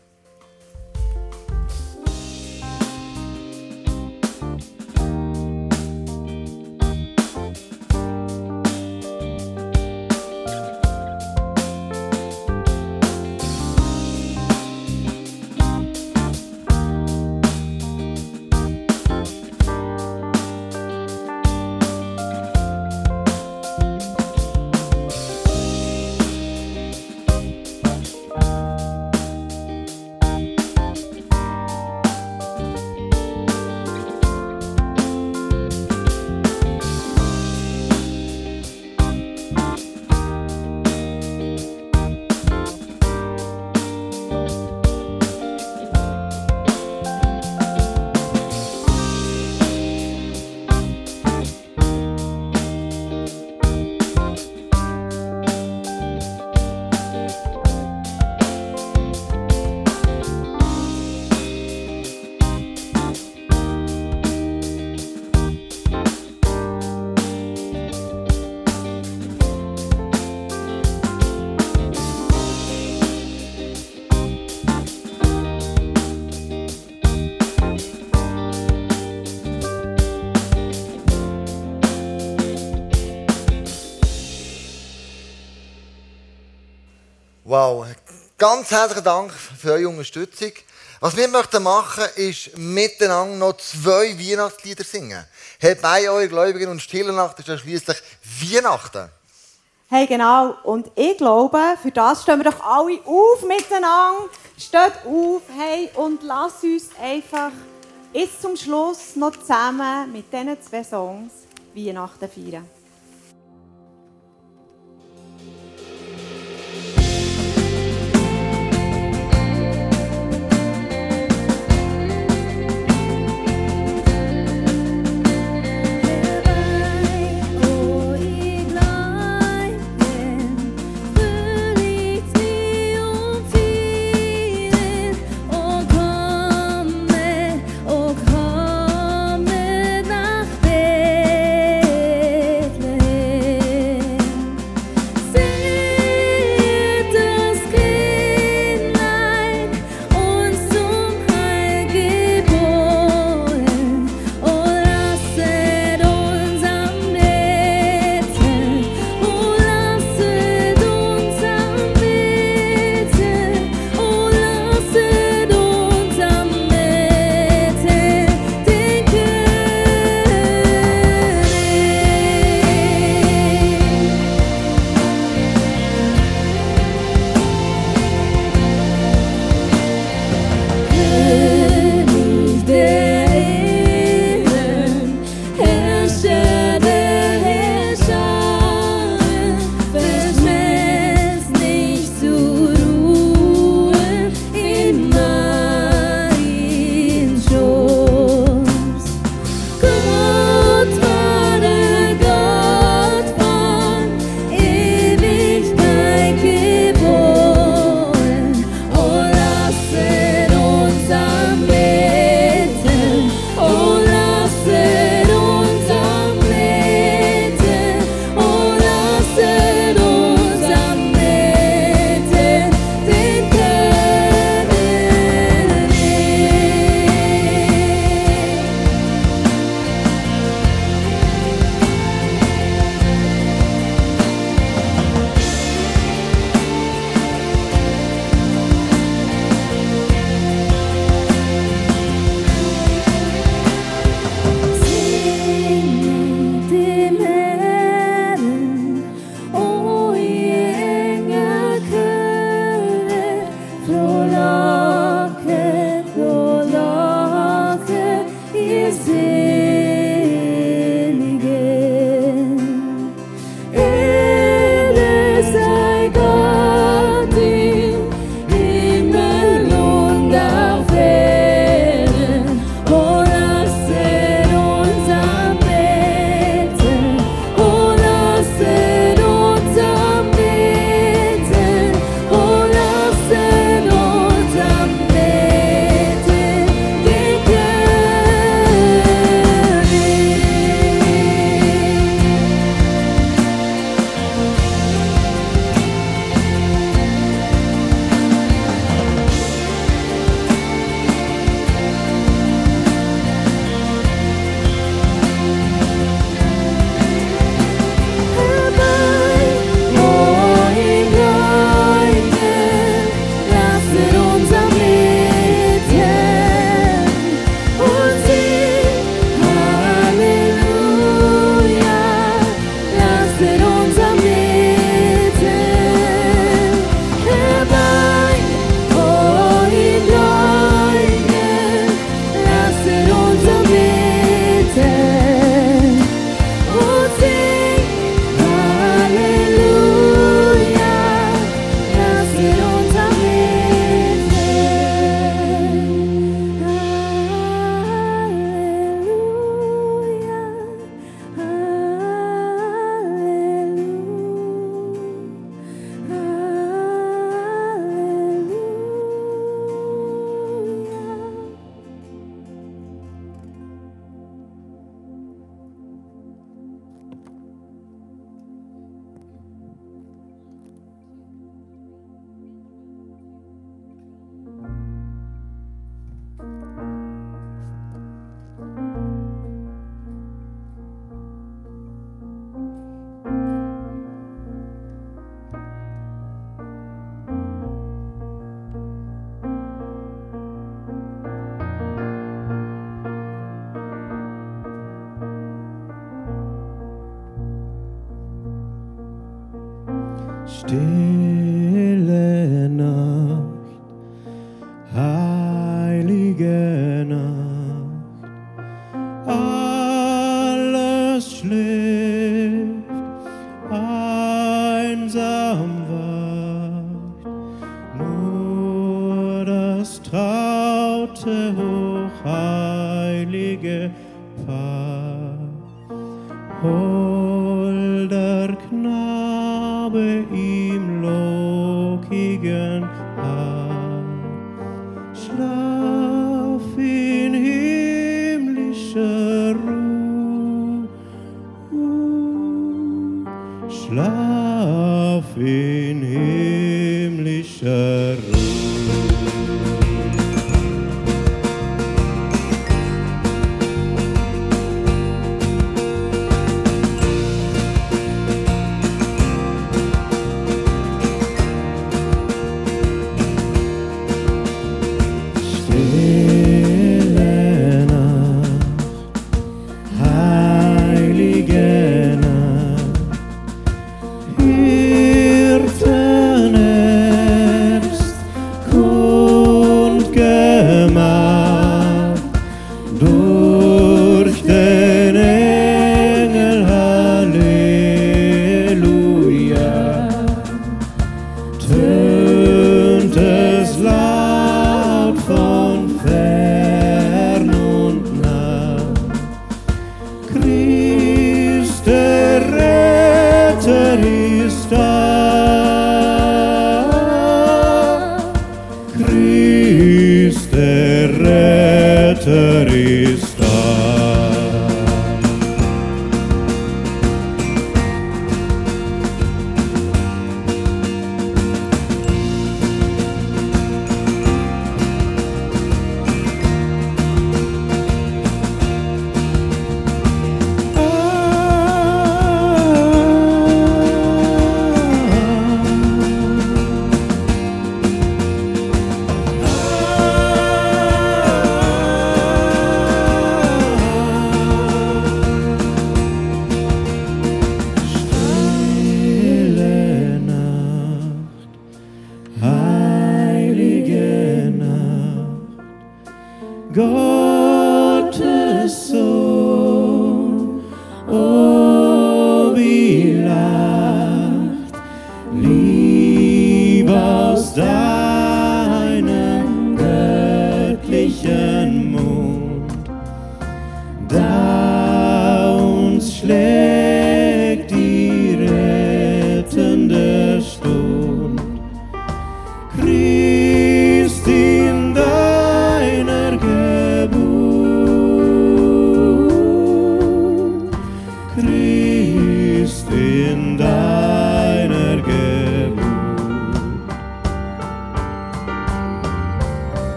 Ganz herzlichen Dank für eure Unterstützung. Was wir möchten machen, ist miteinander noch zwei Weihnachtslieder singen. Herbei eure Gläubigen und Stille Nacht ist ja schliesslich Weihnachten. Hey, genau. Und ich glaube, für das stehen wir doch alle auf miteinander. Steht auf, hey, und lasst uns einfach jetzt zum Schluss noch zusammen mit diesen zwei Songs Weihnachten feiern.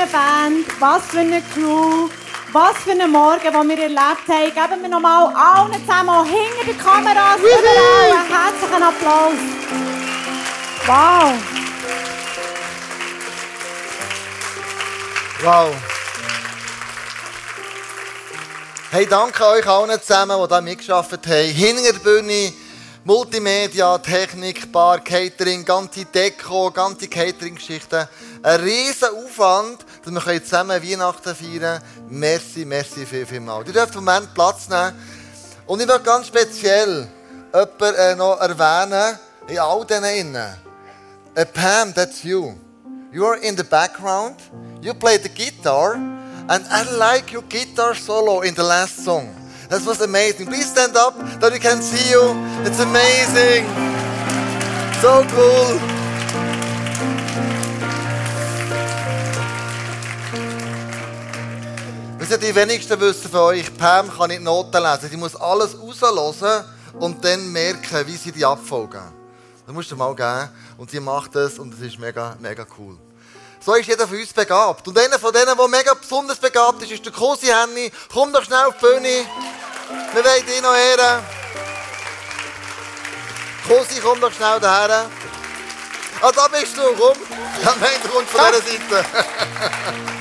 eine Band, was für eine Crew, was für einen Morgen, den wir erlebt haben. Geben wir nochmal allen zusammen hinter die Kameras einen herzlichen Applaus. Wow. Wow. Hey, danke euch allen zusammen, die hier mitgearbeitet haben. Hinter der Bühne, Multimedia, Technik, Bar, Catering, ganze Deko, ganze Catering-Geschichten. Ein riesen Aufwand, dass wir zusammen Weihnachten feiern können. Merci, merci viel, viel mal. Ihr dürft Moment Platz nehmen. Und ich will ganz speziell jemanden äh, noch erwähnen, in all denen innen. Pam, that's you. You're in the background. You play the guitar. And I like your guitar solo in the last song. That was amazing. Please stand up that we can see you. It's amazing. So cool. Ihr, die wenigsten wissen von euch, Pam kann nicht Noten lesen. Sie muss alles raushören und dann merken, wie sie die abfolgen. Das musst du mal geben. Und sie macht das und es ist mega, mega cool. So ist jeder von uns begabt. Und einer von denen, der mega besonders begabt ist, ist der Cosi Henny. Komm doch schnell auf die Bühne. Wir wollen dich noch ehren. Cosi, komm doch schnell daher. Ah, da bist du, komm. Ja, nein, du kommst von dieser Seite.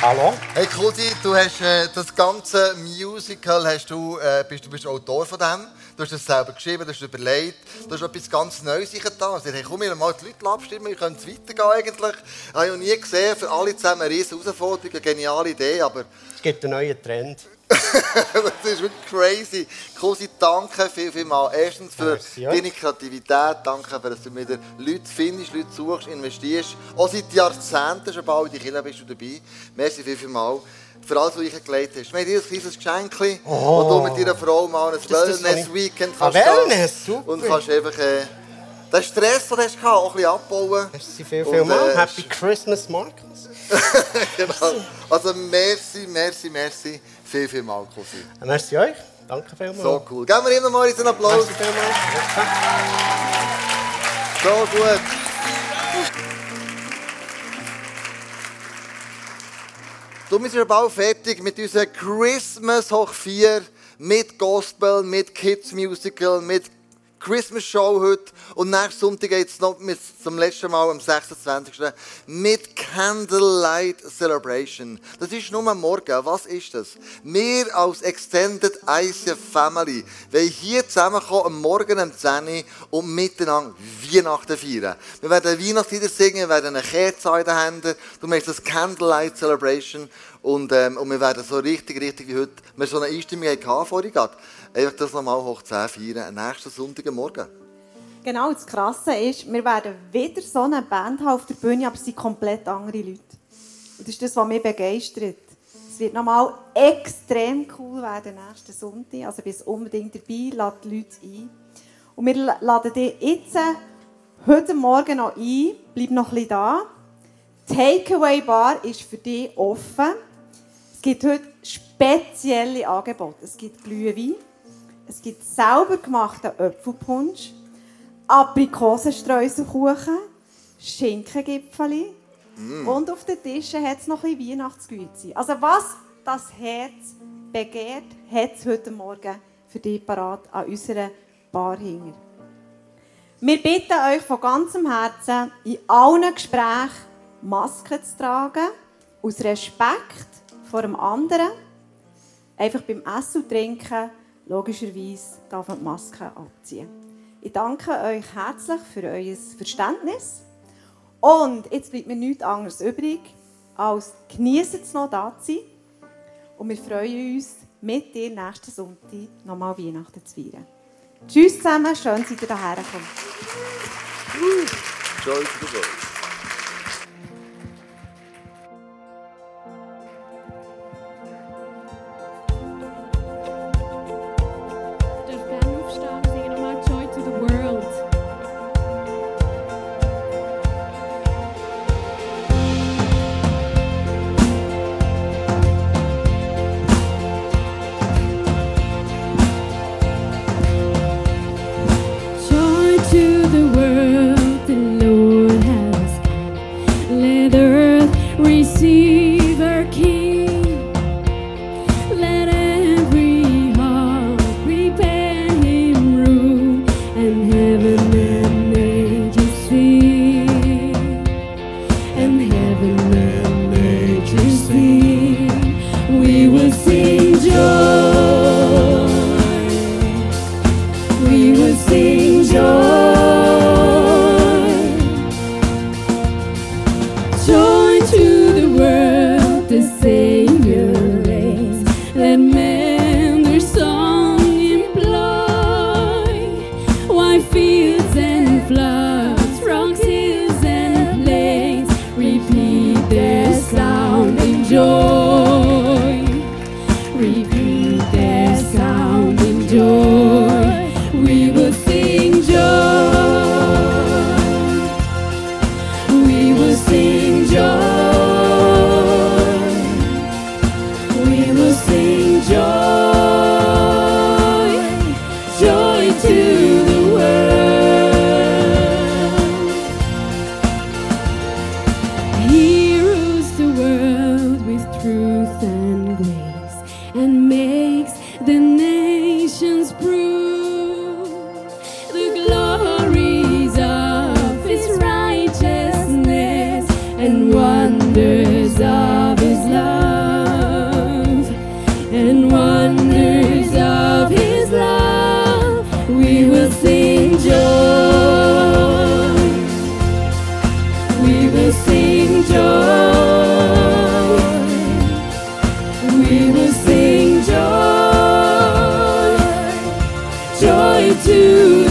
Hallo? Hey Cosi, du hast äh, das ganze Musical, hast du, äh, bist, du bist Autor von dem. Du hast es selber geschrieben, du hast es überlegt, du hast etwas ganz Neues getan. Also, hey, komm, wir mal die Leute abstimmen, wir können es weitergehen eigentlich. Ich habe noch nie gesehen, für alle zusammen eine riesen Herausforderung, eine geniale Idee, aber Es gibt einen neuen Trend. das ist wirklich crazy. Cosi, danke viel, viel mal. Erstens für Merci, ja. deine Kreativität, danke, für, dass du wieder Leute findest, Leute suchst, investierst. Auch seit Jahrzehnten schon bald in die Kirche bist du dabei. Merci viel, viel mal. Für alles, was du eingelegt hast. Wir haben dir ein kleines Geschenk, Oh. wo du mit deiner Frau mal ein Wellness-Weekend Ah, kannst. Wellness, super. Und kannst einfach äh, den Stress, den du hast, auch ein bisschen abbauen. Merci viel, Und, viel mal. äh, Happy Christmas, Markus. genau. Also merci, merci, merci. Viel, viel mal, Cosi. Merci euch. Danke vielmals. So cool. Geben wir noch mal einen Applaus. Merci vielmals. So gut. Du, wir sind bald fertig mit unserer Christmas hoch 4, mit Gospel, mit Kids Musical, mit Christmas Show heute. Und nächsten Sonntag geht es noch mit, zum letzten Mal am 26. mit Candlelight Celebration. Das ist nur morgen. Was ist das? Wir als Extended ICF Family wollen hier zusammenkommen am Morgen um 10 Uhr und miteinander Weihnachten feiern. Wir werden Weihnachtslieder singen, wir werden eine Kerze in den Händen. Du machst das Candlelight Celebration. Und, ähm, und wir werden so richtig, richtig wie heute, wir so eine Einstimmung hatten vorhin gerade, einfach das nochmal hoch 10 feiern, nächsten Sonntagmorgen. Genau, das Krasse ist, wir werden wieder so eine Band haben auf der Bühne, aber es sind komplett andere Leute. Und das ist das, was mich begeistert. Es wird nochmal extrem cool werden nächsten Sonntag. Also bist unbedingt dabei, lade die Leute ein. Und wir la- laden dich jetzt äh, heute Morgen noch ein. Bleib noch ein bisschen da. Die Takeaway Bar ist für dich offen. Es gibt heute spezielle Angebote. Es gibt Glühwein, es gibt selber gemachten Apfelpunsch, Aprikosenstreuselkuchen, Schinkengipfeli und auf den Tischen hat es noch ein Weihnachtsgüte. Also was das Herz begehrt, hat es heute Morgen für dich parat an unserer Bar hinter. Wir bitten euch von ganzem Herzen, in allen Gesprächen Masken zu tragen, aus Respekt vor dem anderen. Einfach beim Essen und Trinken, logischerweise, darf man die Maske abziehen. Ich danke euch herzlich für euer Verständnis. Und jetzt bleibt mir nichts anderes übrig, als genießen es noch da zu sein. Und wir freuen uns, mit dir nächsten Sonntag nochmal Weihnachten zu feiern. Tschüss zusammen, schön, dass ihr hierher kommt. World. to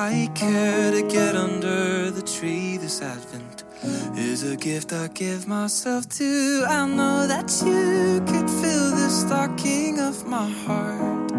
I care to get under the tree this Advent is a gift I give myself to. I know that you could fill the stocking of my heart.